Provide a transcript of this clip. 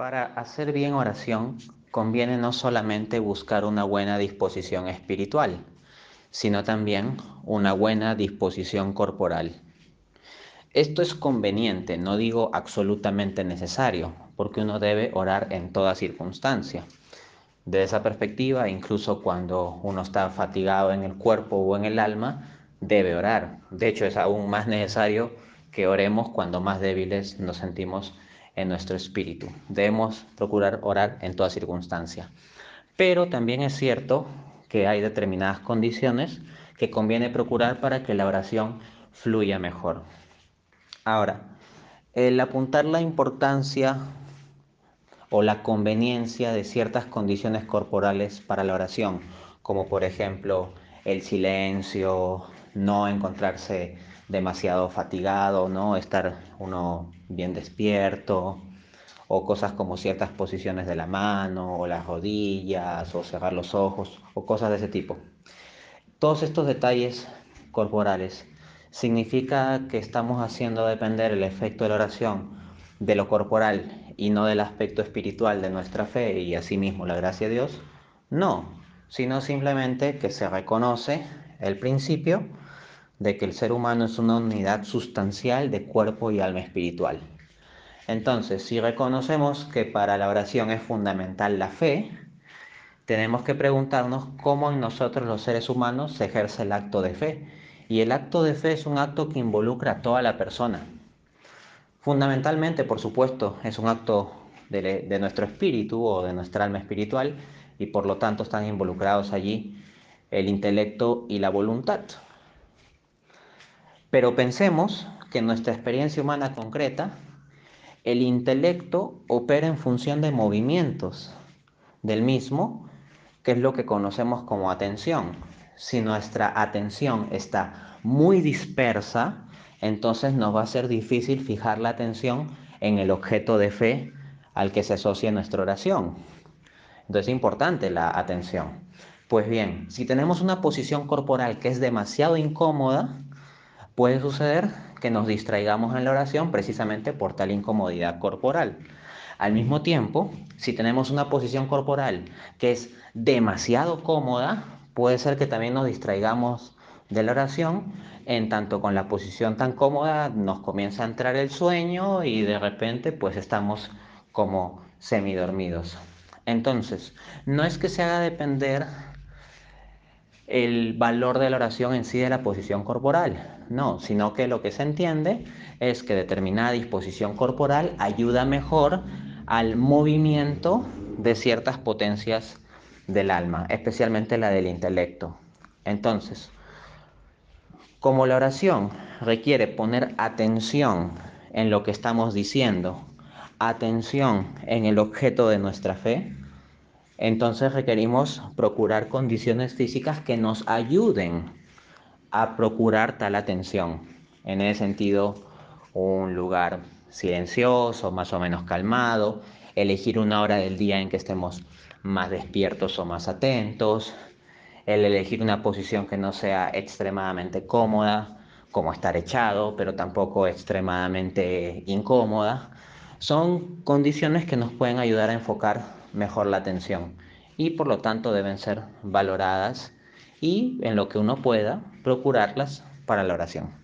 Para hacer bien oración conviene no solamente buscar una buena disposición espiritual, sino también una buena disposición corporal. Esto es conveniente, no digo absolutamente necesario, porque uno debe orar en toda circunstancia. De esa perspectiva, incluso cuando uno está fatigado en el cuerpo o en el alma, debe orar. De hecho, es aún más necesario que oremos cuando más débiles nos sentimos en nuestro espíritu. Debemos procurar orar en toda circunstancia. Pero también es cierto que hay determinadas condiciones que conviene procurar para que la oración fluya mejor. Ahora, el apuntar la importancia o la conveniencia de ciertas condiciones corporales para la oración, como por ejemplo el silencio, no encontrarse demasiado fatigado, ¿no? Estar uno bien despierto, o cosas como ciertas posiciones de la mano, o las rodillas, o cerrar los ojos, o cosas de ese tipo. Todos estos detalles corporales significa que estamos haciendo depender el efecto de la oración de lo corporal y no del aspecto espiritual de nuestra fe y asimismo la gracia de Dios. No, sino simplemente que se reconoce el principio de que el ser humano es una unidad sustancial de cuerpo y alma espiritual. Entonces, si reconocemos que para la oración es fundamental la fe, tenemos que preguntarnos cómo en nosotros los seres humanos se ejerce el acto de fe. Y el acto de fe es un acto que involucra a toda la persona. Fundamentalmente, por supuesto, es un acto de, de nuestro espíritu o de nuestra alma espiritual y por lo tanto están involucrados allí el intelecto y la voluntad. Pero pensemos que en nuestra experiencia humana concreta, el intelecto opera en función de movimientos del mismo, que es lo que conocemos como atención. Si nuestra atención está muy dispersa, entonces nos va a ser difícil fijar la atención en el objeto de fe al que se asocia nuestra oración. Entonces es importante la atención. Pues bien, si tenemos una posición corporal que es demasiado incómoda, puede suceder que nos distraigamos en la oración precisamente por tal incomodidad corporal. Al mismo tiempo, si tenemos una posición corporal que es demasiado cómoda, puede ser que también nos distraigamos de la oración, en tanto con la posición tan cómoda nos comienza a entrar el sueño y de repente pues estamos como semidormidos. Entonces, no es que se haga depender el valor de la oración en sí de la posición corporal, no, sino que lo que se entiende es que determinada disposición corporal ayuda mejor al movimiento de ciertas potencias del alma, especialmente la del intelecto. Entonces, como la oración requiere poner atención en lo que estamos diciendo, atención en el objeto de nuestra fe, entonces requerimos procurar condiciones físicas que nos ayuden a procurar tal atención. En ese sentido, un lugar silencioso, más o menos calmado, elegir una hora del día en que estemos más despiertos o más atentos, el elegir una posición que no sea extremadamente cómoda, como estar echado, pero tampoco extremadamente incómoda, son condiciones que nos pueden ayudar a enfocar mejor la atención y por lo tanto deben ser valoradas y en lo que uno pueda procurarlas para la oración.